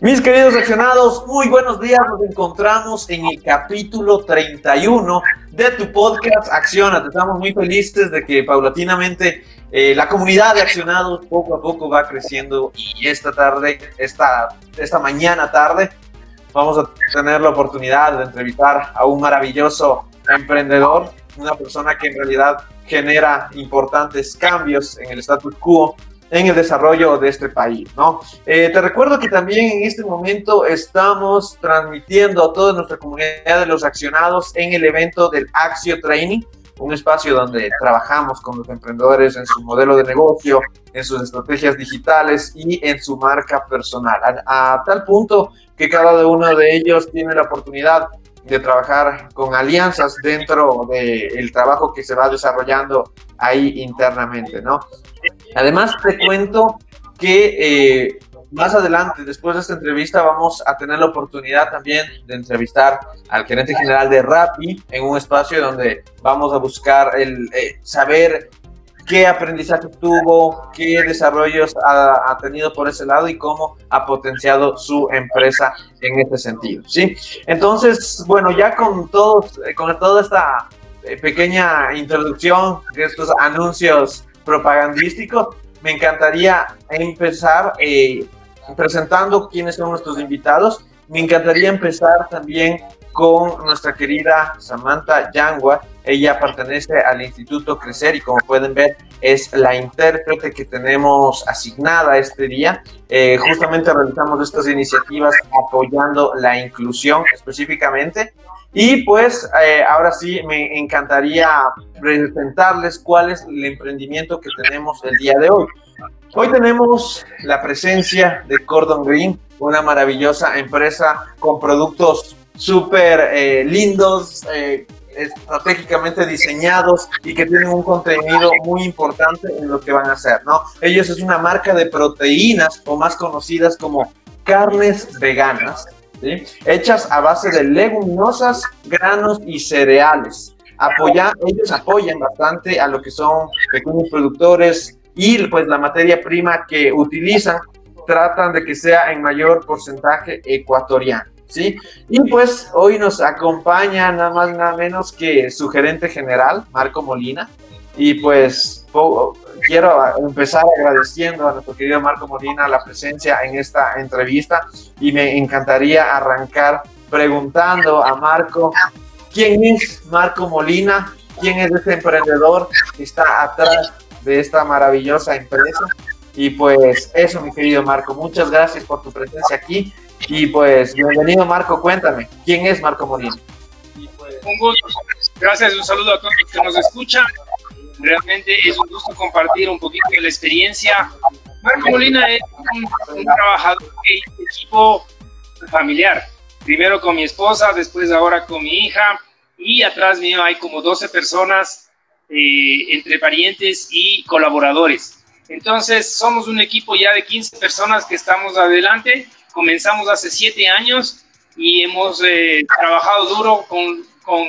Mis queridos accionados, muy buenos días. Nos encontramos en el capítulo 31 de tu podcast Acciona. Estamos muy felices de que paulatinamente eh, la comunidad de accionados poco a poco va creciendo y esta tarde, esta, esta mañana tarde, vamos a tener la oportunidad de entrevistar a un maravilloso emprendedor, una persona que en realidad genera importantes cambios en el status quo en el desarrollo de este país, ¿no? Eh, te recuerdo que también en este momento estamos transmitiendo a toda nuestra comunidad de los accionados en el evento del Axio Training, un espacio donde trabajamos con los emprendedores en su modelo de negocio, en sus estrategias digitales y en su marca personal, a, tal punto que cada uno de ellos tiene la oportunidad de trabajar con alianzas dentro del trabajo que se va desarrollando ahí internamente, ¿no? Además, te cuento que eh, más adelante, después de esta entrevista, vamos a tener la oportunidad también de entrevistar al gerente general de Rappi en un espacio donde vamos a buscar el eh, saber qué aprendizaje tuvo, qué desarrollos ha, tenido por ese lado y cómo ha potenciado su empresa en este sentido, ¿sí? Entonces, bueno, ya con todos, con toda esta eh, pequeña introducción estos anuncios propagandístico, me encantaría empezar eh, presentando quiénes son nuestros invitados. Me encantaría empezar también con nuestra querida Samantha Yangua. Ella pertenece al Instituto Crecer y como pueden ver es la intérprete que tenemos asignada este día. Eh, justamente realizamos estas iniciativas apoyando la inclusión específicamente y pues eh, ahora sí me encantaría presentarles cuál es el emprendimiento que tenemos el día de hoy. Hoy tenemos la presencia de Cordon Green, una maravillosa empresa con productos súper eh, lindos, eh, estratégicamente diseñados y que tienen un contenido muy importante en lo que van a hacer, ¿no? Ellos es una marca de proteínas o más conocidas como carnes veganas hechas a base de leguminosas, granos y cereales. Ellos apoyan bastante a lo que son pequeños productores y pues la materia prima que utilizan tratan de que sea en mayor porcentaje ecuatoriano. ¿Sí? Y pues hoy nos acompaña nada más nada menos que su gerente general, Marco Molina. Y pues quiero empezar agradeciendo a nuestro querido Marco Molina la presencia en esta entrevista y me encantaría arrancar preguntando a Marco quién es Marco Molina, quién es este emprendedor que está atrás de esta maravillosa empresa. Y pues eso, mi querido Marco, muchas gracias por tu presencia aquí. Y pues bienvenido Marco, cuéntame, ¿quién es Marco Molina? Un gusto. Gracias, un saludo a todos los que nos escuchan. Realmente es un gusto compartir un poquito de la experiencia. Marco Molina es un, trabajador de equipo familiar. Primero con mi esposa, después ahora con mi hija. Y atrás mío hay como 12 personas eh, entre parientes y colaboradores. Entonces, somos un equipo ya de 15 personas que estamos adelante. Comenzamos hace 7 años y hemos eh, trabajado duro con, con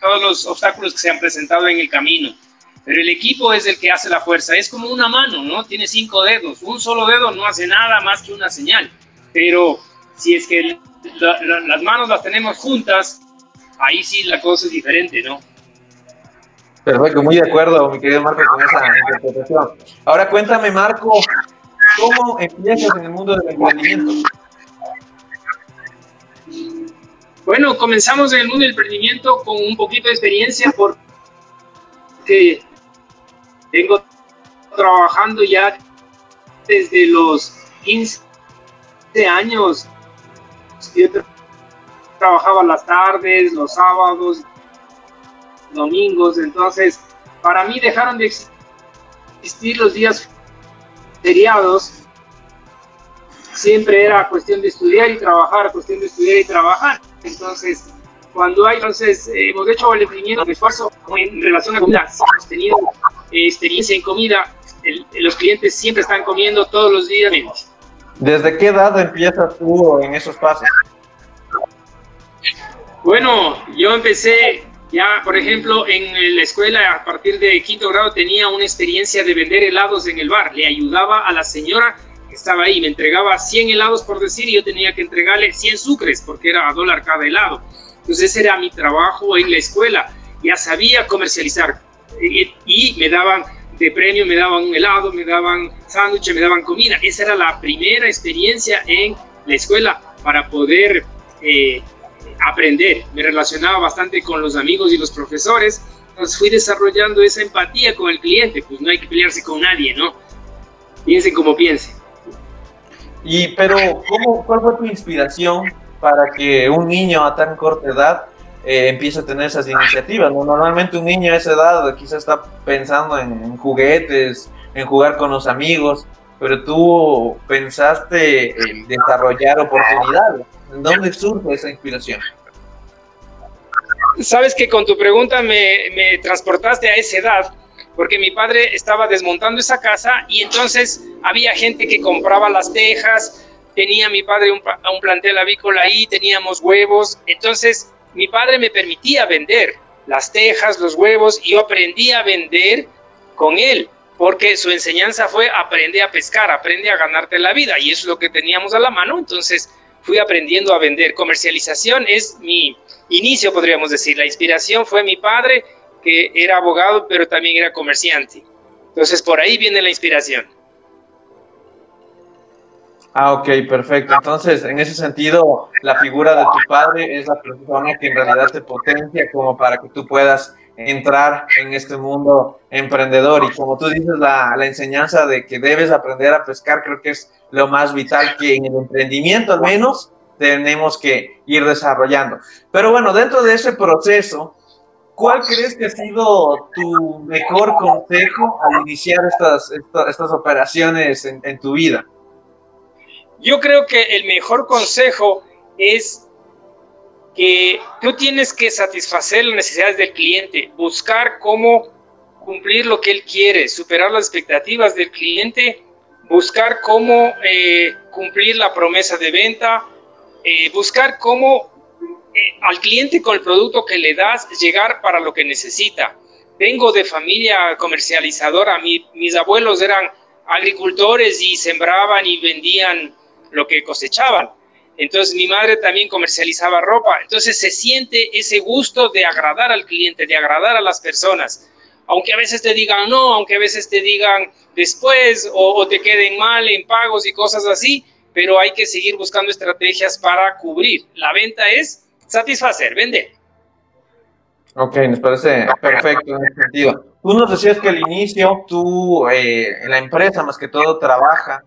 todos los obstáculos que se han presentado en el camino pero el equipo es el que hace la fuerza. Es como una mano, ¿no? Tiene cinco dedos. Un solo dedo no hace nada más que una señal. Pero si es que las manos las tenemos juntas, ahí sí la cosa es diferente, ¿no? Perfecto, muy de acuerdo, mi querido Marco, con esa interpretación. Ahora cuéntame, Marco, ¿cómo empiezas en el mundo del emprendimiento? Bueno, comenzamos en el mundo del emprendimiento con un poquito de experiencia porque Vengo trabajando ya desde los 15 años. Yo trabajaba las tardes, los sábados, domingos. Entonces, para mí dejaron de existir los días feriados. Siempre era cuestión de estudiar y trabajar, cuestión de estudiar y trabajar. Entonces, cuando hay, entonces, eh, hemos hecho el emprendimiento esfuerzo en relación a comida. Hemos tenido eh, experiencia en comida. los clientes siempre están comiendo todos los días. ¿Desde qué edad empiezas tú en esos pasos? Bueno, yo empecé ya, por ejemplo, en la escuela a partir de quinto grado tenía una experiencia de vender helados en el bar. Le ayudaba a la señora que estaba ahí, me entregaba 100 helados por decir y yo tenía que entregarle 100 sucres porque era a dólar cada helado. Entonces ese era mi trabajo en la escuela. Ya sabía comercializar y, me daban de premio, me daban un helado, me daban sándwiches, me daban comida. Esa era la primera experiencia en la escuela para poder eh, aprender. Me relacionaba bastante con los amigos y los profesores. Entonces fui desarrollando esa empatía con el cliente. Pues no hay que pelearse con nadie, ¿no? Piensen como piensen. Y, pero, ¿cómo, ¿cuál fue tu inspiración para que un niño a tan corta edad eh, empiece a tener esas iniciativas? Normalmente un niño a esa edad quizás está pensando en, juguetes, en jugar con los amigos, pero tú pensaste en desarrollar oportunidades. ¿En dónde surge esa inspiración? Sabes que con tu pregunta me, me transportaste a esa edad porque mi padre estaba desmontando esa casa y entonces había gente que compraba las tejas, tenía mi padre un, un plantel avícola ahí, teníamos huevos, entonces mi padre me permitía vender las tejas, los huevos, y yo aprendí a vender con él, porque su enseñanza fue aprende a pescar, aprende a ganarte la vida, y eso es lo que teníamos a la mano, entonces fui aprendiendo a vender. Comercialización es mi inicio, podríamos decir, la inspiración fue mi padre, que era abogado, pero también era comerciante. Entonces, por ahí viene la inspiración. Ah, ok, perfecto. Entonces, en ese sentido, la figura de tu padre es la persona que en realidad te potencia como para que tú puedas entrar en este mundo emprendedor. Y como tú dices, la, enseñanza de que debes aprender a pescar, creo que es lo más vital que en el emprendimiento al menos tenemos que ir desarrollando. Pero bueno, dentro de ese proceso, ¿Cuál crees que ha sido tu mejor consejo al iniciar estas, estas, operaciones en, tu vida? Yo creo que el mejor consejo es que tú tienes que satisfacer las necesidades del cliente, buscar cómo cumplir lo que él quiere, superar las expectativas del cliente, buscar cómo eh, cumplir la promesa de venta, eh, buscar cómo al cliente con el producto que le das llegar para lo que necesita. Vengo de familia comercializadora, mis abuelos eran agricultores y sembraban y vendían lo que cosechaban. Entonces mi madre también comercializaba ropa. Entonces se siente ese gusto de agradar al cliente, de agradar a las personas. Aunque a veces te digan no, aunque a veces te digan después o, o te queden mal en pagos y cosas así, pero hay que seguir buscando estrategias para cubrir. La venta es satisfacer, vender. Ok, nos parece perfecto en ese sentido. Tú nos decías que al inicio tú eh, la empresa más que todo trabaja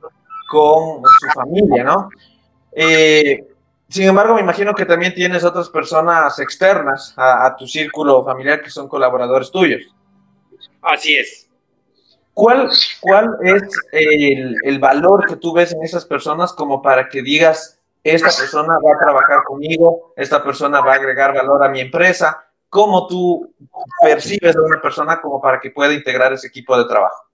con su familia, ¿no? Eh, sin embargo, me imagino que también tienes otras personas externas a, tu círculo familiar que son colaboradores tuyos. Así es. ¿Cuál, cuál es el, el valor que tú ves en esas personas como para que digas, esta persona va a trabajar conmigo, esta persona va a agregar valor a mi empresa. ¿Cómo tú percibes a una persona como para que pueda integrar ese equipo de trabajo?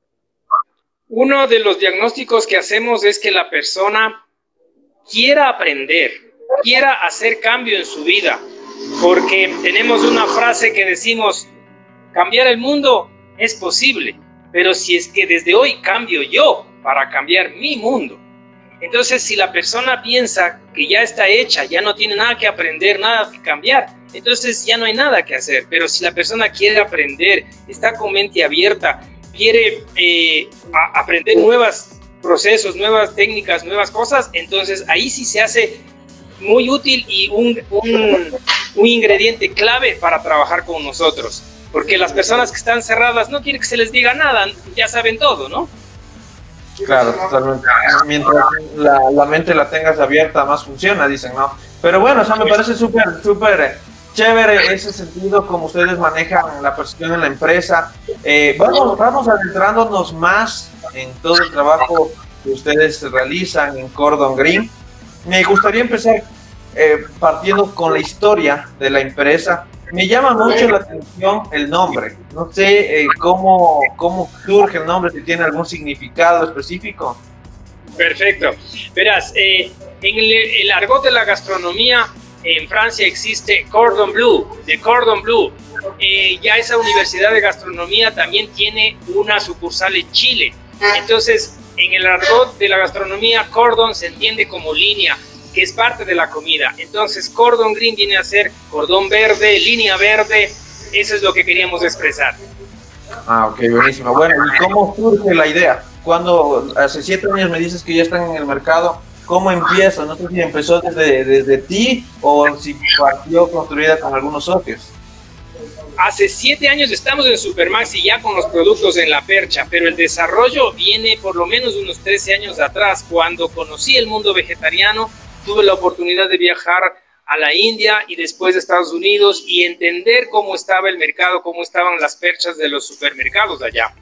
Uno de los diagnósticos que hacemos es que la persona quiera aprender, quiera hacer cambio en su vida, porque tenemos una frase que decimos, cambiar el mundo es posible, pero si es que desde hoy cambio yo para cambiar mi mundo, entonces, si la persona piensa que ya está hecha, ya no tiene nada que aprender, nada que cambiar, entonces ya no hay nada que hacer. Pero si la persona quiere aprender, está con mente abierta, quiere eh, aprender nuevos procesos, nuevas técnicas, nuevas cosas, entonces ahí sí se hace muy útil y un, un ingrediente clave para trabajar con nosotros. Porque las personas que están cerradas no quieren que se les diga nada, ya saben todo, ¿no? Claro, totalmente. Mientras la, mente la tengas abierta, más funciona, dicen, ¿no? Pero bueno, o sea, me parece súper, súper chévere ese sentido como ustedes manejan la percepción en la empresa. Eh, vamos, vamos adentrándonos más en todo el trabajo que ustedes realizan en Cordon Green. Me gustaría empezar eh, partiendo con la historia de la empresa, me llama mucho la atención el nombre. No sé eh, cómo, cómo surge el nombre, si tiene algún significado específico. Perfecto. Verás, en el, argot de la gastronomía, en Francia existe Cordon Bleu, de Cordon Bleu. Eh, ya esa universidad de gastronomía también tiene una sucursal en Chile. Entonces, en el argot de la gastronomía, cordon se entiende como línea, que es parte de la comida. Entonces, cordon green viene a ser cordón verde, línea verde. Eso es lo que queríamos expresar. Ah, ok, buenísimo. Bueno, ¿y cómo surge la idea? Cuando hace siete años me dices que ya están en el mercado, ¿cómo empieza? No sé si empezó desde, desde ti o si partió construida con algunos socios. Hace siete años estamos en Supermax y ya con los productos en la percha, pero el desarrollo viene por lo menos unos 13 años atrás. Cuando conocí el mundo vegetariano, tuve la oportunidad de viajar a la India y después a Estados Unidos y entender cómo estaba el mercado, cómo estaban las perchas de los supermercados allá.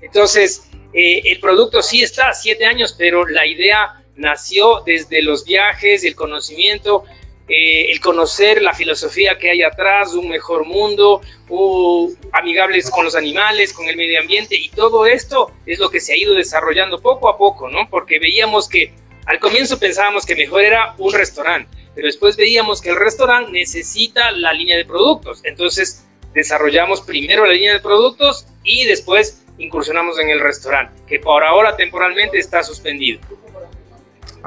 Entonces, eh, el producto sí está, siete años, pero la idea nació desde los viajes, el conocimiento, eh, el conocer la filosofía que hay atrás, un mejor mundo, amigables con los animales, con el medio ambiente, y todo esto es lo que se ha ido desarrollando poco a poco, ¿no? Porque veíamos que al comienzo pensábamos que mejor era un restaurante, pero después veíamos que el restaurante necesita la línea de productos, entonces desarrollamos primero la línea de productos y después incursionamos en el restaurante, que por ahora temporalmente está suspendido.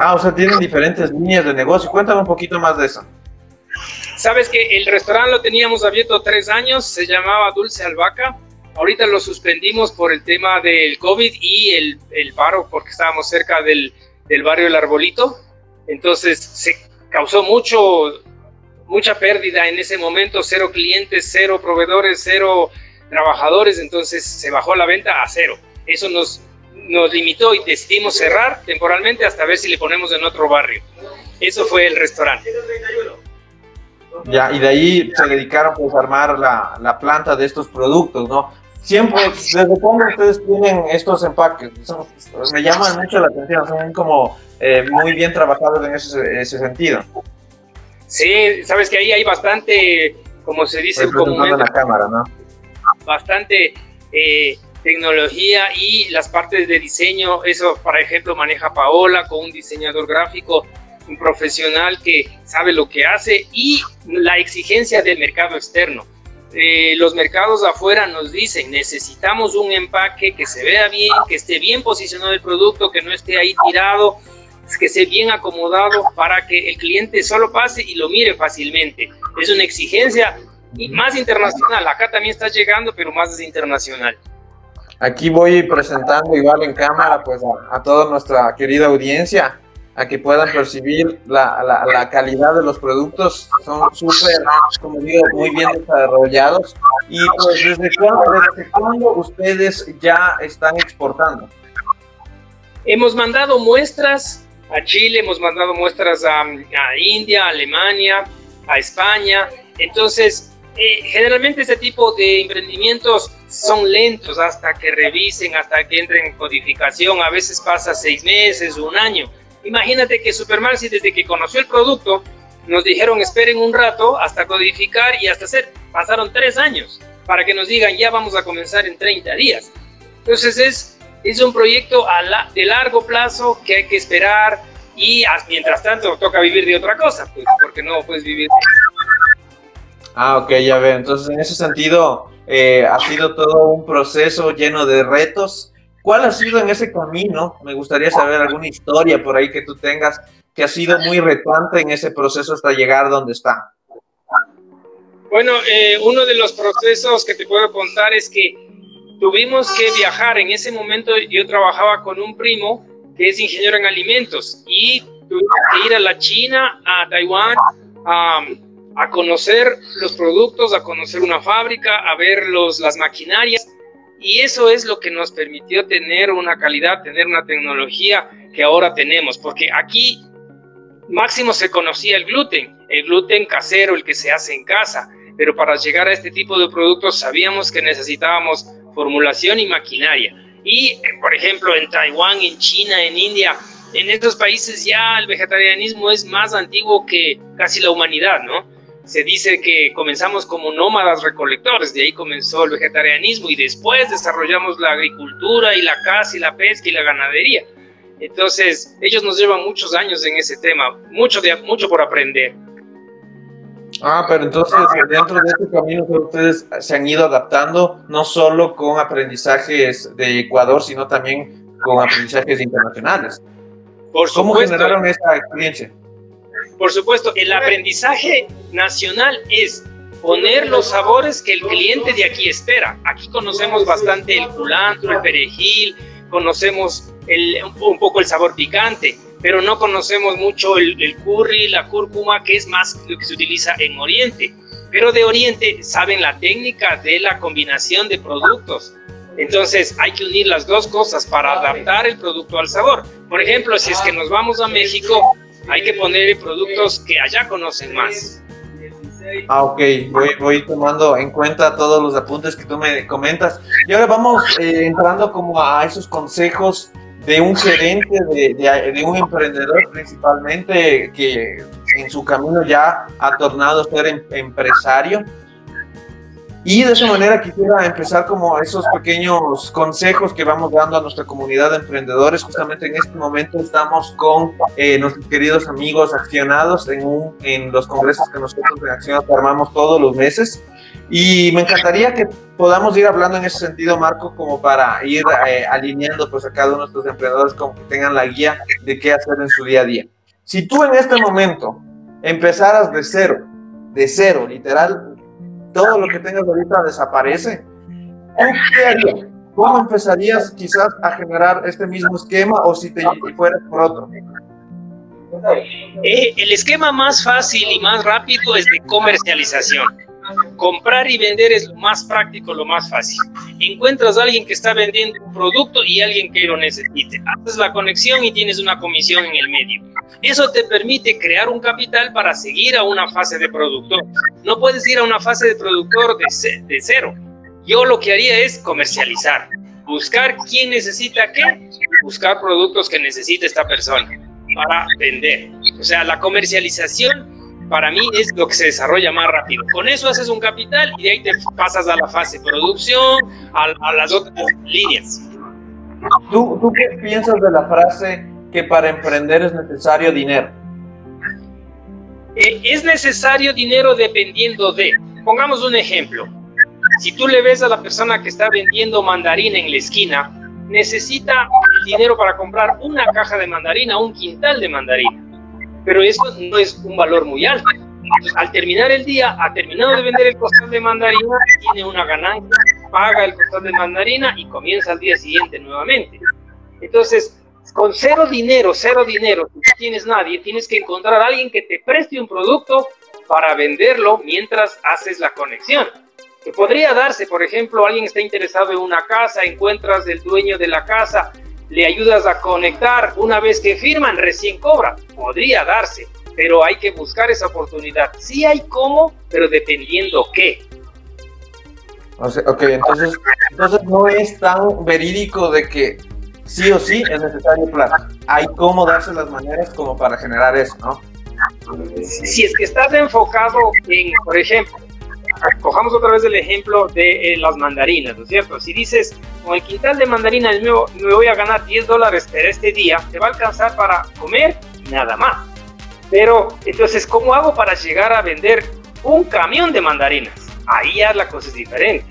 Ah, o sea, tienen diferentes líneas de negocio. Cuéntame un poquito más de eso. Sabes que el restaurante lo teníamos abierto tres años, se llamaba Dulce Albaca. Ahorita lo suspendimos por el tema del COVID y el, el paro, porque estábamos cerca del, del barrio El Arbolito. Entonces se causó mucho, mucha pérdida en ese momento, cero clientes, cero proveedores, cero trabajadores, entonces se bajó la venta a cero. Eso nos nos limitó y decidimos cerrar temporalmente hasta ver si le ponemos en otro barrio. Eso fue el restaurante. Ya, y de ahí se dedicaron pues, a armar la, la planta de estos productos, ¿no? Siempre, ¿desde cuándo ustedes tienen estos empaques? me llaman mucho la atención, son como eh, muy bien trabajados en ese, ese, sentido. Sí, sabes que ahí hay bastante, como se dice comúnmente, la cámara, ¿no? bastante eh, tecnología y las partes de diseño, eso por ejemplo maneja Paola con un diseñador gráfico, un profesional que sabe lo que hace y la exigencia del mercado externo. Eh, los mercados afuera nos dicen necesitamos un empaque que se vea bien, que esté bien posicionado el producto, que no esté ahí tirado, que esté bien acomodado para que el cliente solo pase y lo mire fácilmente. Es una exigencia más internacional. Acá también está llegando, pero más es internacional. Aquí voy presentando igual en cámara pues a, toda nuestra querida audiencia a que puedan percibir la, la, calidad de los productos. Son súper, como digo, muy bien desarrollados. Y pues, ¿desde cuándo, ustedes ya están exportando? Hemos mandado muestras a Chile, hemos mandado muestras a, a India, a Alemania, a España. Entonces, eh, generalmente este tipo de emprendimientos son lentos hasta que revisen, hasta que entren en codificación. A veces pasa seis meses, un año. Imagínate que Supermaxi desde que conoció el producto nos dijeron esperen un rato hasta codificar y hasta hacer. Pasaron tres años para que nos digan ya vamos a comenzar en 30 días. Entonces es, es un proyecto a la, de largo plazo que hay que esperar y mientras tanto toca vivir de otra cosa, pues, porque no puedes vivir de Ah, ok, ya veo. Entonces en ese sentido eh, ha sido todo un proceso lleno de retos. ¿Cuál ha sido en ese camino? Me gustaría saber alguna historia por ahí que tú tengas que ha sido muy retante en ese proceso hasta llegar donde está. Bueno, eh, uno de los procesos que te puedo contar es que tuvimos que viajar. En ese momento yo trabajaba con un primo que es ingeniero en alimentos y tuvimos que ir a la China, a Taiwán, a a conocer los productos, a conocer una fábrica, a ver los, las maquinarias. Y eso es lo que nos permitió tener una calidad, tener una tecnología que ahora tenemos, porque aquí máximo se conocía el gluten, el gluten casero, el que se hace en casa, pero para llegar a este tipo de productos sabíamos que necesitábamos formulación y maquinaria. Y, por ejemplo, en Taiwán, en China, en India, en estos países ya el vegetarianismo es más antiguo que casi la humanidad, ¿no? Se dice que comenzamos como nómadas recolectores, de ahí comenzó el vegetarianismo y después desarrollamos la agricultura y la caza y la pesca y la ganadería. Entonces, ellos nos llevan muchos años en ese tema, mucho, de, mucho por aprender. Ah, pero entonces dentro de este camino ustedes se han ido adaptando no solo con aprendizajes de Ecuador, sino también con aprendizajes internacionales. Por ¿Cómo generaron esa experiencia? Por supuesto, el aprendizaje nacional es poner los sabores que el cliente de aquí espera. Aquí conocemos bastante el culantro, el perejil, conocemos un poco el sabor picante, pero no conocemos mucho el, el, curry, la cúrcuma, que es más lo que se utiliza en Oriente. Pero de Oriente saben la técnica de la combinación de productos. Entonces hay que unir las dos cosas para adaptar el producto al sabor. Por ejemplo, si es que nos vamos a México, hay que poner productos que allá conocen más. Ah, ok, voy, voy tomando en cuenta todos los apuntes que tú me comentas. Y ahora vamos eh, entrando como a esos consejos de un gerente, de, de, un emprendedor principalmente que en su camino ya ha tornado ser em, empresario. Y de esa manera quisiera empezar como esos pequeños consejos que vamos dando a nuestra comunidad de emprendedores. Justamente en este momento estamos con eh, nuestros queridos amigos accionados en, un, en los congresos que nosotros en Accionados armamos todos los meses. Y me encantaría que podamos ir hablando en ese sentido, Marco, como para ir eh, alineando pues, a cada uno de nuestros emprendedores como que tengan la guía de qué hacer en su día a día. Si tú en este momento empezaras de cero, de cero, literal, todo lo que tengas ahorita desaparece? ¿Cómo empezarías quizás a generar este mismo esquema o si te fueras por otro? Eh, el esquema más fácil y más rápido es de comercialización Comprar y vender es lo más práctico, lo más fácil. Encuentras a alguien que está vendiendo un producto y alguien que lo necesite. Haces la conexión y tienes una comisión en el medio. Eso te permite crear un capital para seguir a una fase de productor. No puedes ir a una fase de productor de, cero. Yo lo que haría es comercializar. Buscar quién necesita qué, buscar productos que necesite esta persona para vender. O sea, la comercialización para mí es lo que se desarrolla más rápido. Con eso haces un capital y de ahí te pasas a la fase producción, a, las otras líneas. ¿Tú, ¿Tú qué piensas de la frase que para emprender es necesario dinero? Eh, es necesario dinero dependiendo de, pongamos un ejemplo, si tú le ves a la persona que está vendiendo mandarina en la esquina, necesita dinero para comprar una caja de mandarina, un quintal de mandarina pero eso no es un valor muy alto. al terminar el día, ha terminado de vender el costal de mandarina, tiene una ganancia, paga el costal de mandarina y comienza al día siguiente nuevamente. Entonces, con cero dinero, cero dinero, si no tienes nadie, tienes que encontrar a alguien que te preste un producto para venderlo mientras haces la conexión. Que podría darse, por ejemplo, alguien está interesado en una casa, encuentras el dueño de la casa, le ayudas a conectar, una vez que firman, recién cobra. Podría darse, pero hay que buscar esa oportunidad. Sí hay cómo, pero dependiendo qué. ok, entonces, entonces no es tan verídico de que sí o sí es necesario plata. Hay cómo darse las maneras como para generar eso, ¿no? Si es que estás enfocado en, por ejemplo, cojamos otra vez el ejemplo de eh, las mandarinas, ¿no es cierto? Si dices, con el quintal de mandarinas me, voy a ganar 10 dólares pero este día, te va a alcanzar para comer nada más. Pero, entonces, ¿cómo hago para llegar a vender un camión de mandarinas? Ahí ya la cosa es diferente.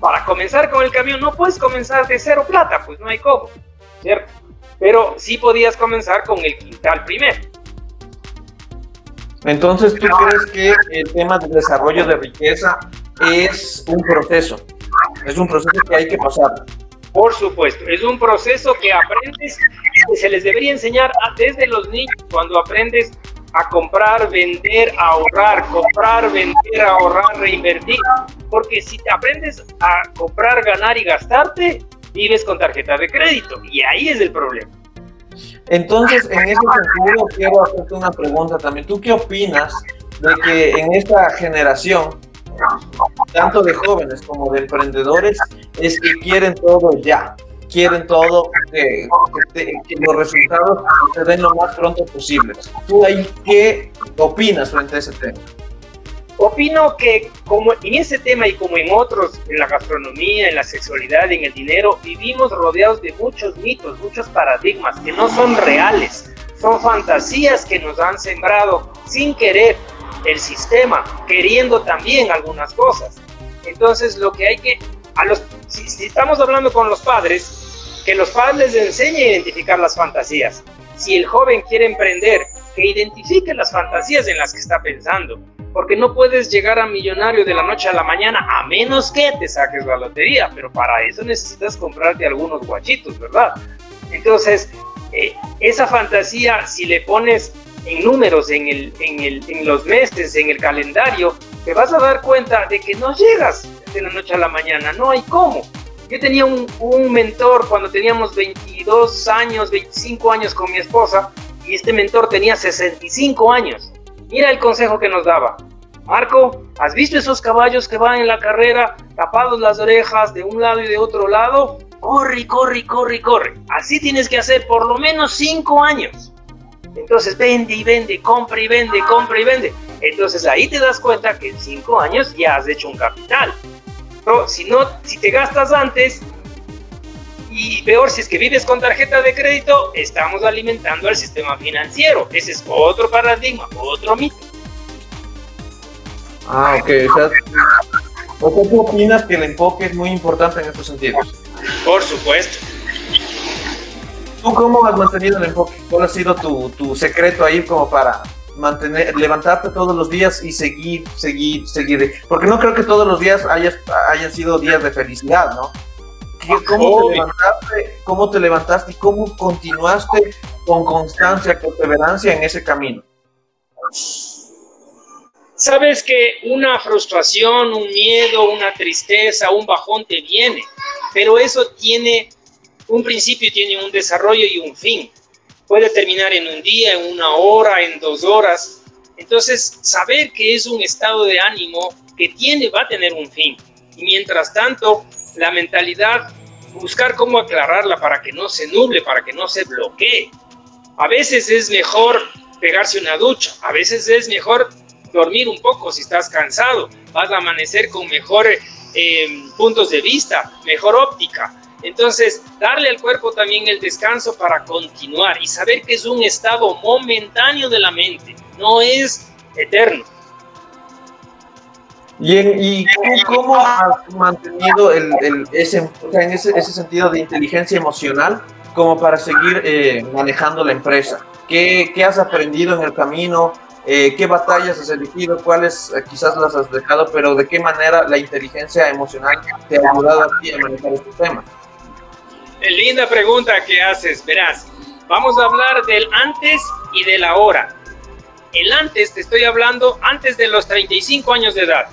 Para comenzar con el camión no puedes comenzar de cero plata, pues no hay cómo, ¿cierto? Pero sí podías comenzar con el quintal primero. Entonces, ¿tú crees que el tema del desarrollo de riqueza es un proceso? Es un proceso que hay que pasar. Por supuesto, es un proceso que aprendes, que se les debería enseñar desde los niños, cuando aprendes a comprar, vender, ahorrar, comprar, vender, ahorrar, reinvertir. Porque si te aprendes a comprar, ganar y gastarte, vives con tarjeta de crédito. Y ahí es el problema. Entonces, en ese sentido, quiero hacerte una pregunta también. ¿Tú qué opinas de que en esta generación, tanto de jóvenes como de emprendedores, es que quieren todo ya? quieren todo, que, los resultados se den lo más pronto posible. ¿Tú ahí qué opinas frente a ese tema? Opino que como en ese tema y como en otros, en la gastronomía, en la sexualidad, en el dinero, vivimos rodeados de muchos mitos, muchos paradigmas que no son reales, son fantasías que nos han sembrado sin querer el sistema, queriendo también algunas cosas. Entonces lo que hay que, a los, si, estamos hablando con los padres, que los padres les enseñen a identificar las fantasías. Si el joven quiere emprender, que identifique las fantasías en las que está pensando, porque no puedes llegar a millonario de la noche a la mañana a menos que te saques la lotería, pero para eso necesitas comprarte algunos guachitos, ¿verdad? Entonces, eh, esa fantasía, si le pones en números, en, el, en, el, en los meses, en el calendario, te vas a dar cuenta de que no llegas de la noche a la mañana, no hay cómo. Yo tenía un, mentor cuando teníamos 22 años, 25 años con mi esposa, y este mentor tenía 65 años. Mira el consejo que nos daba. Marco, ¿has visto esos caballos que van en la carrera tapados las orejas de un lado y de otro lado? Corre, corre, corre, corre. Así tienes que hacer por lo menos 5 años. Entonces vende y vende, compra y vende, compra y vende. Entonces ahí te das cuenta que en 5 años ya has hecho un capital. Pero si no, si te gastas antes, y peor, si es que vives con tarjeta de crédito, estamos alimentando al sistema financiero. Ese es otro paradigma, otro mito. Ah, ok. O sea, ¿tú opinas que el enfoque es muy importante en estos sentidos? Por supuesto. ¿Tú cómo has mantenido el enfoque? ¿Cuál ha sido tu, tu secreto ahí como para mantener, levantarte todos los días y seguir, seguir, seguir? Porque no creo que todos los días hayas, hayan sido días de felicidad, ¿no? ¿Cómo te, levantaste, ¿Cómo te levantaste y cómo continuaste con constancia, perseverancia en ese camino? Sabes que una frustración, un miedo, una tristeza, un bajón te viene, pero eso tiene un principio, tiene un desarrollo y un fin. Puede terminar en un día, en una hora, en dos horas. Entonces, saber que es un estado de ánimo que tiene, va a tener un fin. Y mientras tanto, la mentalidad, buscar cómo aclararla para que no se nuble, para que no se bloquee. A veces es mejor pegarse una ducha, a veces es mejor dormir un poco si estás cansado, vas a amanecer con mejores eh, puntos de vista, mejor óptica. Entonces, darle al cuerpo también el descanso para continuar y saber que es un estado momentáneo de la mente, no es eterno. ¿Y, cómo has mantenido el, ese, en ese, sentido de inteligencia emocional como para seguir eh, manejando la empresa? ¿Qué, ¿Qué, has aprendido en el camino? Eh, ¿Qué batallas has elegido? ¿Cuáles eh, quizás las has dejado? Pero ¿de qué manera la inteligencia emocional te ha ayudado a ti a manejar estos temas? Linda pregunta que haces. Verás, vamos a hablar del antes y del ahora. El antes, te estoy hablando antes de los 35 años de edad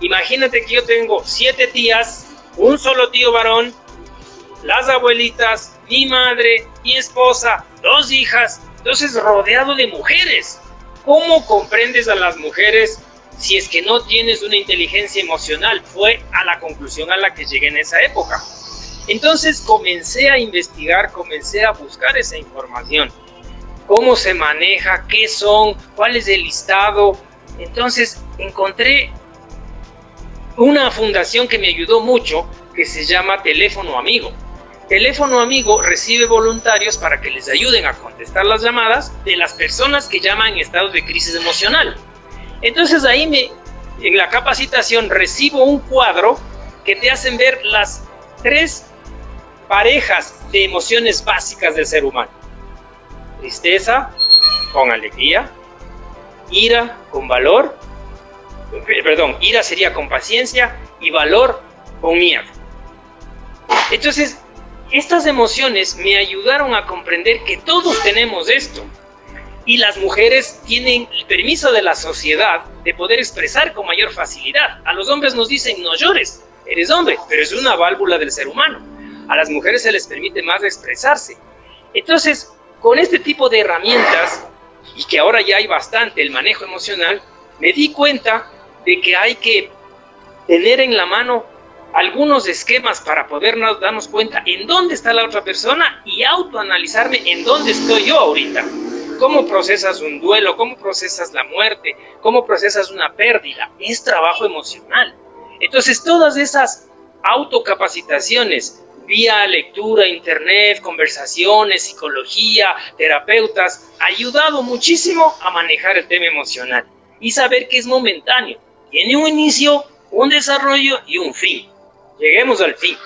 Imagínate que yo tengo siete tías, un solo tío varón, las abuelitas, mi madre, mi esposa, dos hijas, entonces rodeado de mujeres. ¿Cómo comprendes a las mujeres si es que no tienes una inteligencia emocional? Fue a la conclusión a la que llegué en esa época. Entonces comencé a investigar, comencé a buscar esa información. ¿Cómo se maneja? ¿Qué son? ¿Cuál es el listado? Entonces encontré una fundación que me ayudó mucho que se llama Teléfono Amigo. Teléfono Amigo recibe voluntarios para que les ayuden a contestar las llamadas de las personas que llaman en estado de crisis emocional. Entonces ahí en la capacitación recibo un cuadro que te hacen ver las tres parejas de emociones básicas del ser humano. Tristeza con alegría, ira con valor perdón, ira sería con paciencia y valor con miedo. Entonces, estas emociones me ayudaron a comprender que todos tenemos esto. Y las mujeres tienen el permiso de la sociedad de poder expresar con mayor facilidad. A los hombres nos dicen, no llores, eres hombre, pero es una válvula del ser humano. A las mujeres se les permite más expresarse. Entonces, con este tipo de herramientas, y que ahora ya hay bastante, el manejo emocional, me di cuenta de que hay que tener en la mano algunos esquemas para podernos darnos cuenta en dónde está la otra persona y autoanalizarme en dónde estoy yo ahorita. ¿Cómo procesas un duelo? ¿Cómo procesas la muerte? ¿Cómo procesas una pérdida? Es trabajo emocional. Entonces, todas esas autocapacitaciones vía lectura, internet, conversaciones, psicología, terapeutas, ha ayudado muchísimo a manejar el tema emocional y saber que es momentáneo. Tiene un inicio, un desarrollo y un fin. Lleguemos al fin.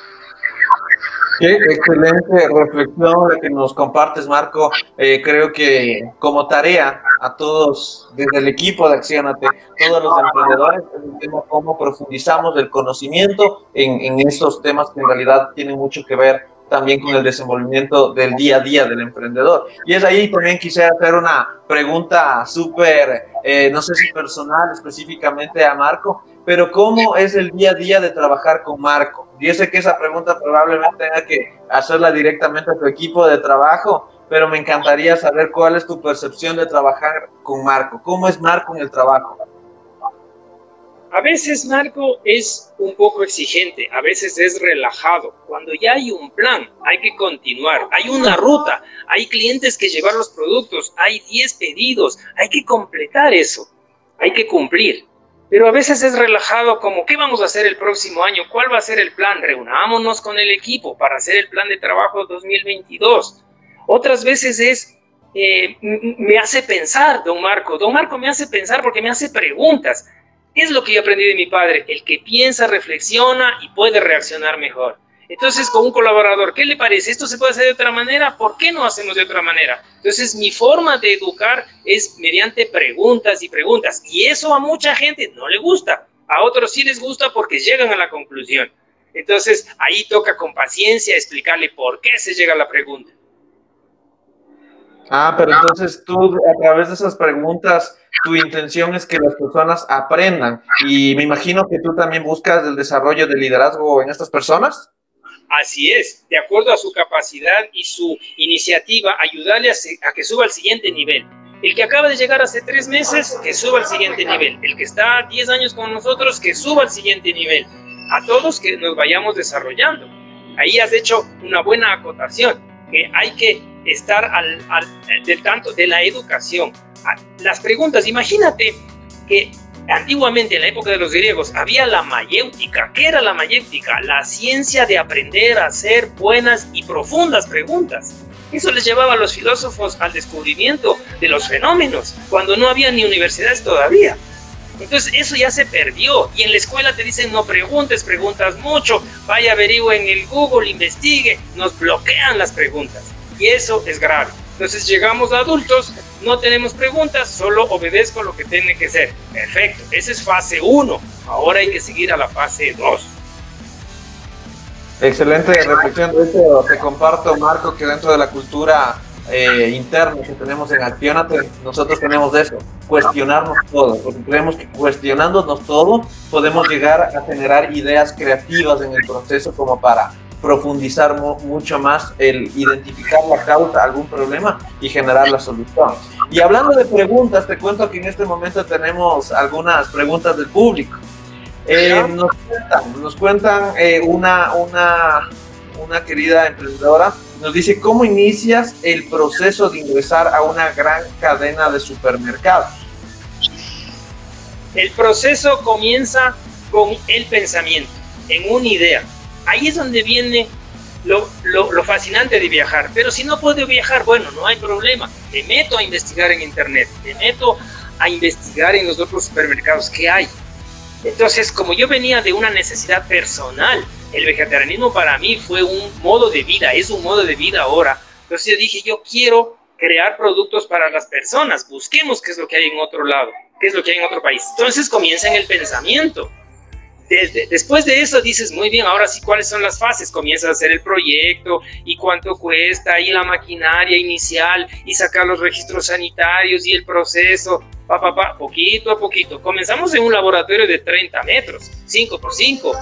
Qué excelente reflexión la que nos compartes, Marco. Eh, creo que como tarea a todos, desde el equipo de Accionate, todos los emprendedores, es cómo profundizamos el conocimiento en, en estos temas que en realidad tienen mucho que ver también con el desenvolvimiento del día a día del emprendedor. Y es ahí también quisiera hacer una pregunta súper, eh, no sé si personal específicamente a Marco, pero ¿cómo es el día a día de trabajar con Marco? Yo sé que esa pregunta probablemente tenga que hacerla directamente a tu equipo de trabajo, pero me encantaría saber cuál es tu percepción de trabajar con Marco. ¿Cómo es Marco en el trabajo? A veces Marco es un poco exigente, a veces es relajado. Cuando ya hay un plan, hay que continuar, hay una ruta, hay clientes que llevar los productos, hay 10 pedidos, hay que completar eso, hay que cumplir. Pero a veces es relajado como, ¿qué vamos a hacer el próximo año? ¿Cuál va a ser el plan? Reunámonos con el equipo para hacer el plan de trabajo 2022. Otras veces es, eh, me hace pensar, don Marco. Don Marco me hace pensar porque me hace preguntas. ¿Qué es lo que yo aprendí de mi padre? El que piensa, reflexiona y puede reaccionar mejor. Entonces, con un colaborador, ¿qué le parece? ¿Esto se puede hacer de otra manera? ¿Por qué no hacemos de otra manera? Entonces, mi forma de educar es mediante preguntas y preguntas. Y eso a mucha gente no le gusta. A otros sí les gusta porque llegan a la conclusión. Entonces, ahí toca con paciencia explicarle por qué se llega a la pregunta. Ah, pero entonces tú a través de esas preguntas, tu intención es que las personas aprendan. Y me imagino que tú también buscas el desarrollo de liderazgo en estas personas. Así es, de acuerdo a su capacidad y su iniciativa, ayudarle a, que suba al siguiente nivel. El que acaba de llegar hace tres meses, que suba al siguiente nivel. El que está 10 años con nosotros, que suba al siguiente nivel. A todos que nos vayamos desarrollando. Ahí has hecho una buena acotación, que hay que estar al del tanto de la educación. Las preguntas, imagínate que Antiguamente, en la época de los griegos, había la mayéutica. ¿Qué era la mayéutica? La ciencia de aprender a hacer buenas y profundas preguntas. Eso les llevaba a los filósofos al descubrimiento de los fenómenos, cuando no había ni universidades todavía. Entonces eso ya se perdió y en la escuela te dicen no preguntes, preguntas mucho, vaya averigüe en el Google, investigue, nos bloquean las preguntas y eso es grave. Entonces llegamos a adultos, no tenemos preguntas, solo obedezco lo que tiene que ser. Perfecto, esa es fase 1. Ahora hay que seguir a la fase 2. Excelente reflexión. Te comparto, Marco, que dentro de la cultura eh, interna que tenemos en Accionate, nosotros tenemos eso, cuestionarnos todo, porque creemos que cuestionándonos todo podemos llegar a generar ideas creativas en el proceso como para profundizar mucho más el identificar la causa, algún problema y generar la solución. Y hablando de preguntas, te cuento que en este momento tenemos algunas preguntas del público. Eh, nos cuentan, nos cuentan eh, una, una, una querida emprendedora, nos dice, ¿cómo inicias el proceso de ingresar a una gran cadena de supermercados? El proceso comienza con el pensamiento, en una idea ahí es donde viene lo, fascinante de viajar. Pero si no puedo viajar, bueno, no hay problema. Me meto a investigar en Internet, me meto a investigar en los otros supermercados que hay. Entonces, como yo venía de una necesidad personal, el vegetarianismo para mí fue un modo de vida, es un modo de vida ahora. Entonces yo dije, yo quiero crear productos para las personas, busquemos qué es lo que hay en otro lado, qué es lo que hay en otro país. Entonces comienza en el pensamiento después de eso dices, muy bien, ahora sí, ¿cuáles son las fases? Comienzas a hacer el proyecto y cuánto cuesta y la maquinaria inicial y sacar los registros sanitarios y el proceso, pa, pa, pa, poquito a poquito. Comenzamos en un laboratorio de 30 metros, 5 por 5,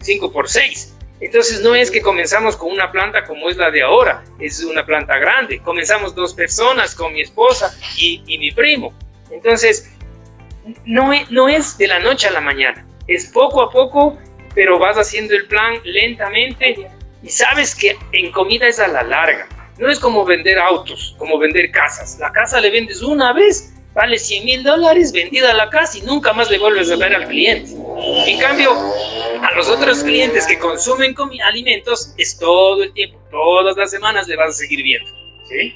5 por 6. Entonces no es que comenzamos con una planta como es la de ahora, es una planta grande. Comenzamos dos personas con mi esposa y, y mi primo. Entonces, no, no es de la noche a la mañana es poco a poco pero vas haciendo el plan lentamente y sabes que en comida es a la larga. No es como vender autos, como vender casas. La casa le vendes una vez, vale 100 mil dólares, vendida la casa y nunca más le vuelves a ver al cliente. En cambio, a los otros clientes que consumen alimentos es todo el tiempo, todas las semanas le vas a seguir viendo. ¿sí?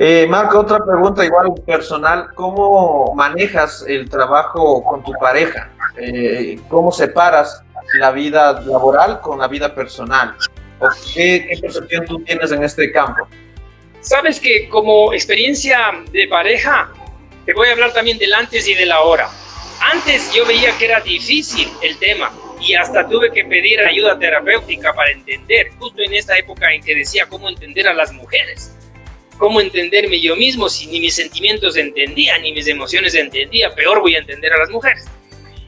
Eh, Marco, otra pregunta igual personal. ¿Cómo manejas el trabajo con tu pareja? Eh, ¿Cómo separas la vida laboral con la vida personal? qué, ¿Qué percepción tú tienes en este campo? Sabes que como experiencia de pareja, te voy a hablar también del antes y del ahora. Antes yo veía que era difícil el tema y hasta tuve que pedir ayuda terapéutica para entender, justo en esta época en que decía cómo entender a las mujeres, cómo entenderme yo mismo, si ni mis sentimientos entendía, ni mis emociones entendía, peor voy a entender a las mujeres.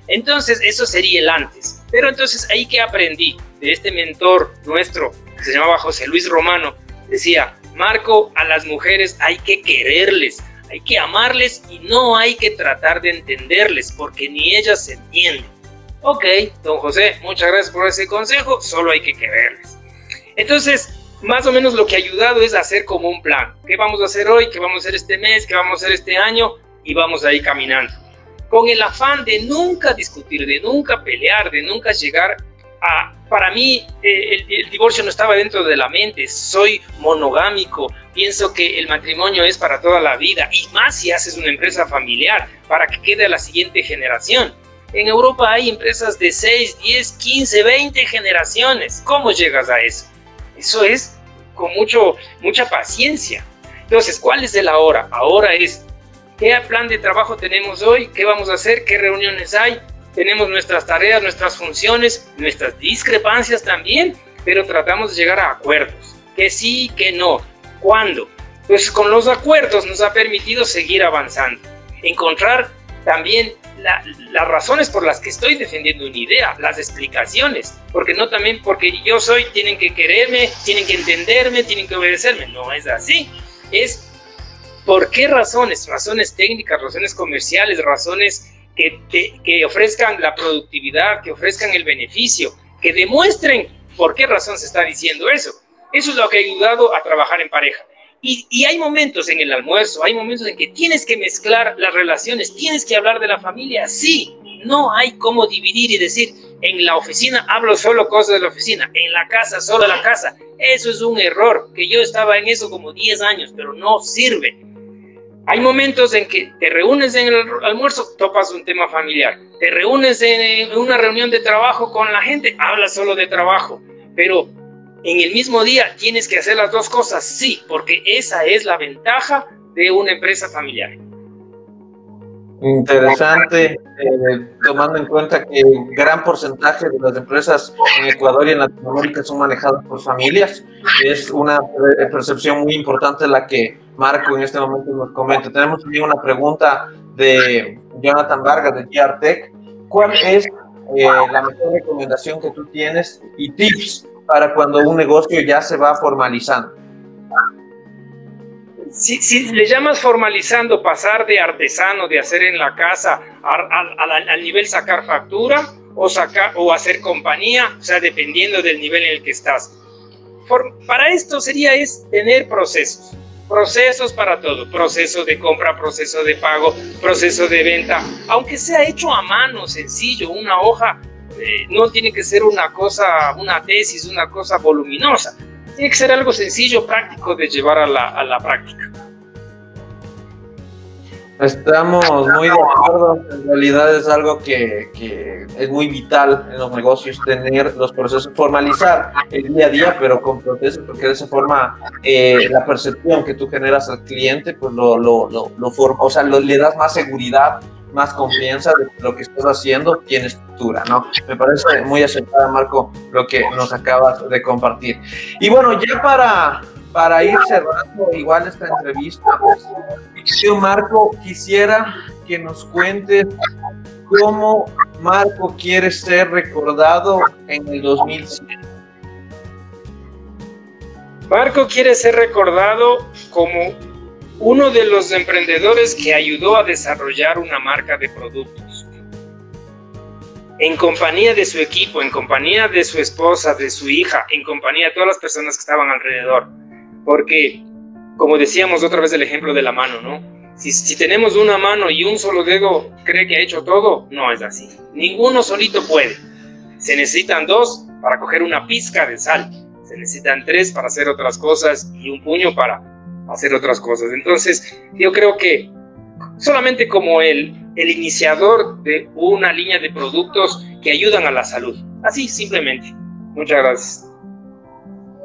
Entonces, eso sería el antes. Pero entonces ahí que aprendí de este mentor nuestro, que se llamaba José Luis Romano, decía, Marco, a las mujeres hay que quererles, hay que amarles y no hay que tratar de entenderles, porque ni ellas se entienden. Ok, don José, muchas gracias por ese consejo, solo hay que quererles. Entonces, más o menos lo que ha ayudado es hacer como un plan. ¿Qué vamos a hacer hoy? ¿Qué vamos a hacer este mes? ¿Qué vamos a hacer este año? Y vamos a ir caminando. Con el afán de nunca discutir, de nunca pelear, de nunca llegar a... Para mí, eh, el, el divorcio no estaba dentro de la mente. Soy monogámico. Pienso que el matrimonio es para toda la vida. Y más si haces una empresa familiar, para que quede a la siguiente generación. En Europa hay empresas de 6, 10, 15, 20 generaciones. ¿Cómo llegas a eso? Eso es con mucho, mucha paciencia. Entonces, ¿cuál es el ahora? Ahora es, ¿qué plan de trabajo tenemos hoy? ¿Qué vamos a hacer? ¿Qué reuniones hay? Tenemos nuestras tareas, nuestras funciones, nuestras discrepancias también, pero tratamos de llegar a acuerdos. Que sí, que no. ¿Cuándo? Pues con los acuerdos nos ha permitido seguir avanzando. Encontrar también las razones por las que estoy defendiendo una idea, las explicaciones, porque no también porque yo soy, tienen que quererme, tienen que entenderme, tienen que obedecerme, no es así, es por qué razones, razones técnicas, razones comerciales, razones que, que ofrezcan la productividad, que ofrezcan el beneficio, que demuestren por qué razón se está diciendo eso. Eso es lo que ha ayudado a trabajar en pareja. Y, hay momentos en el almuerzo, hay momentos en que tienes que mezclar las relaciones, tienes que hablar de la familia, sí, no hay cómo dividir y decir, en la oficina hablo solo cosas de la oficina, en la casa solo la casa. Eso es un error, que yo estaba en eso como 10 años, pero no sirve. Hay momentos en que te reúnes en el almuerzo, topas un tema familiar. Te reúnes en una reunión de trabajo con la gente, hablas solo de trabajo. Pero en el mismo día tienes que hacer las dos cosas, sí, porque esa es la ventaja de una empresa familiar. Interesante, eh, tomando en cuenta que el gran porcentaje de las empresas en Ecuador y en Latinoamérica son manejadas por familias. Es una percepción muy importante la que Marco en este momento nos comenta. Tenemos también una pregunta de Jonathan Vargas de GRTech. ¿Cuál es eh, la mejor recomendación que tú tienes y tips para cuando un negocio ya se va formalizando. Si, le llamas formalizando, pasar de artesano, de hacer en la casa, al nivel sacar factura o, sacar, o hacer compañía, o sea, dependiendo del nivel en el que estás. para esto sería es tener procesos, procesos para todo, proceso de compra, proceso de pago, proceso de venta, aunque sea hecho a mano, sencillo, una hoja eh, no tiene que ser una cosa, una tesis, una cosa voluminosa. Tiene que ser algo sencillo, práctico de llevar a la, a la práctica. Estamos muy de acuerdo. En realidad es algo que, que, es muy vital en los negocios, tener los procesos, formalizar el día a día, pero con procesos, porque de esa forma eh, la percepción que tú generas al cliente, pues lo, lo, lo, lo o sea, le das más seguridad más confianza de lo que estás haciendo tiene estructura, ¿no? Me parece muy acertada, Marco, lo que nos acabas de compartir. Y bueno, ya para, para ir cerrando igual esta entrevista, pues, Marco, quisiera que nos cuentes cómo Marco quiere ser recordado en el 2100. Marco quiere ser recordado como uno de los emprendedores que ayudó a desarrollar una marca de productos. en compañía de su equipo, en compañía de su esposa, de su hija, en compañía de todas las personas que estaban alrededor. Porque, como decíamos otra vez el ejemplo de la mano, ¿no? Si, si, tenemos una mano y un solo dedo cree que ha hecho todo, no es así. Ninguno solito puede. Se necesitan dos para coger una pizca de sal. Se necesitan tres para hacer otras cosas y un puño para hacer otras cosas. Entonces, yo creo que solamente como el, el iniciador de una línea de productos que ayudan a la salud. Así, simplemente. Muchas gracias.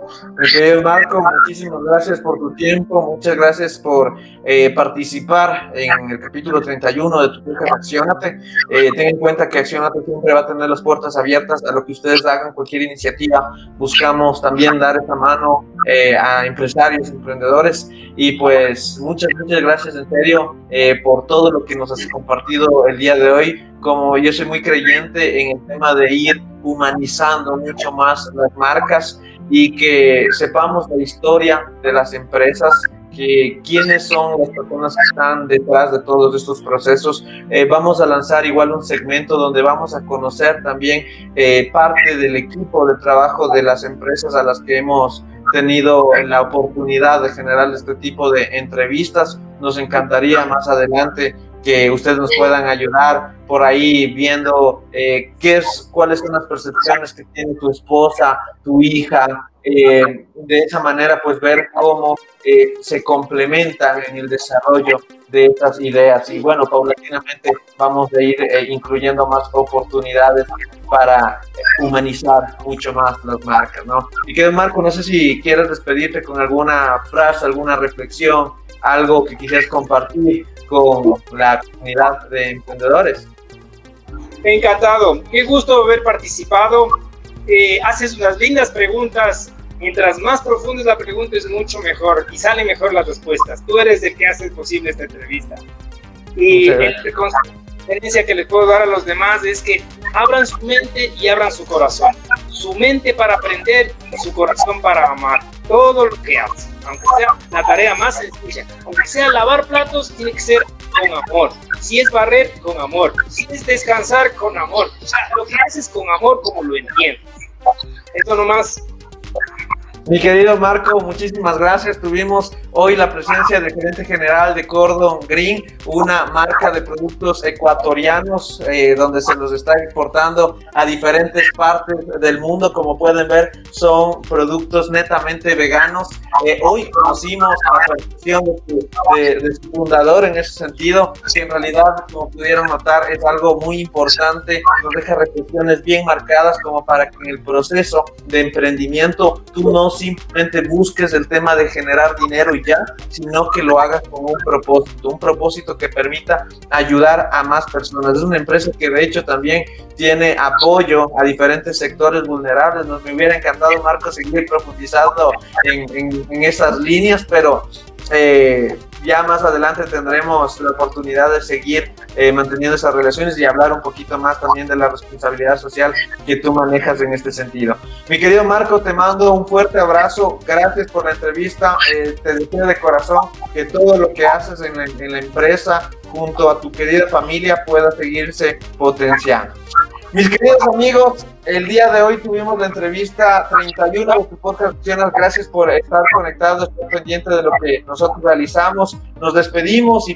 Ok, Marco, muchísimas gracias por tu tiempo, muchas gracias por eh, participar en el capítulo 31 de tu podcast Accionate. Eh, ten en cuenta que Accionate siempre va a tener las puertas abiertas a lo que ustedes hagan, cualquier iniciativa. Buscamos también dar esa mano eh, a empresarios, emprendedores y pues muchas, muchas gracias en serio eh, por todo lo que nos has compartido el día de hoy. Como yo soy muy creyente en el tema de ir humanizando mucho más las marcas y que sepamos la historia de las empresas, que quiénes son las personas que están detrás de todos estos procesos. Eh, vamos a lanzar igual un segmento donde vamos a conocer también eh, parte del equipo de trabajo de las empresas a las que hemos tenido la oportunidad de generar este tipo de entrevistas. Nos encantaría más adelante que ustedes nos puedan ayudar por ahí viendo eh, qué es, cuáles son las percepciones que tiene tu esposa, tu hija, eh, de esa manera pues ver cómo eh, se complementan en el desarrollo de estas ideas y bueno, paulatinamente vamos a ir incluyendo más oportunidades para humanizar mucho más las marcas, ¿no? Y que Marco, no sé si quieres despedirte con alguna frase, alguna reflexión, algo que quisieras compartir con la comunidad de emprendedores. Encantado, qué gusto haber participado. Eh, haces unas lindas preguntas. Mientras más profunda es la pregunta, es mucho mejor y salen mejor las respuestas. Tú eres el que hace posible esta entrevista. Y la experiencia que les puedo dar a los demás es que abran su mente y abran su corazón. Su mente para aprender y su corazón para amar todo lo que hacen aunque sea la tarea más sencilla, aunque sea lavar platos, tiene que ser con amor. Si es barrer, con amor. Si es descansar, con amor. O sea, lo que haces con amor como lo entiendes. Esto nomás mi querido Marco, muchísimas gracias. Tuvimos hoy la presencia del gerente general de Cordon Green, una marca de productos ecuatorianos eh, donde se los está exportando a diferentes partes del mundo. Como pueden ver, son productos netamente veganos. Eh, hoy conocimos la percepción de, de, su fundador en ese sentido, que en realidad, como pudieron notar, es algo muy importante. Nos deja reflexiones bien marcadas como para que en el proceso de emprendimiento tú no simplemente busques el tema de generar dinero y ya, sino que lo hagas con un propósito, un propósito que permita ayudar a más personas. Es una empresa que de hecho también tiene apoyo a diferentes sectores vulnerables. Nos me hubiera encantado, Marco, seguir profundizando en, en, en esas líneas, pero eh, ya más adelante tendremos la oportunidad de seguir eh, manteniendo esas relaciones y hablar un poquito más también de la responsabilidad social que tú manejas en este sentido. Mi querido Marco, te mando un fuerte abrazo, gracias por la entrevista, eh, te deseo de corazón que todo lo que haces en la, en la empresa junto a tu querida familia pueda seguirse potenciando. Mis queridos amigos, el día de hoy tuvimos la entrevista 31 de tu podcast. Gracias por estar conectados, estar pendiente de lo que nosotros realizamos. Nos despedimos y.